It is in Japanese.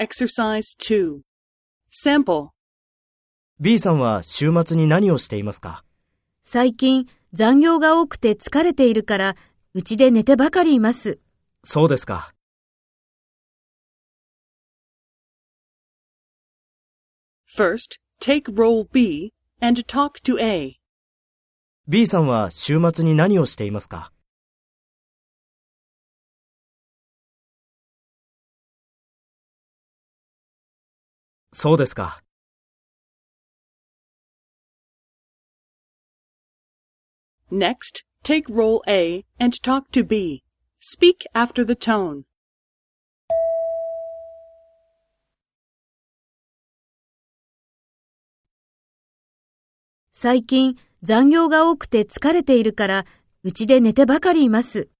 Exercise 2. Sample. B さんは週末に何をしていますか？最近残業が多くて疲れているから、うちで寝てばかりいます。そうですか。First, take role B and talk to A. B さんは週末に何をしていますか？そうですか。Next, take role A and talk to B. Speak after the tone. 最近残業が多くて疲れているから、うちで寝てばかりいます。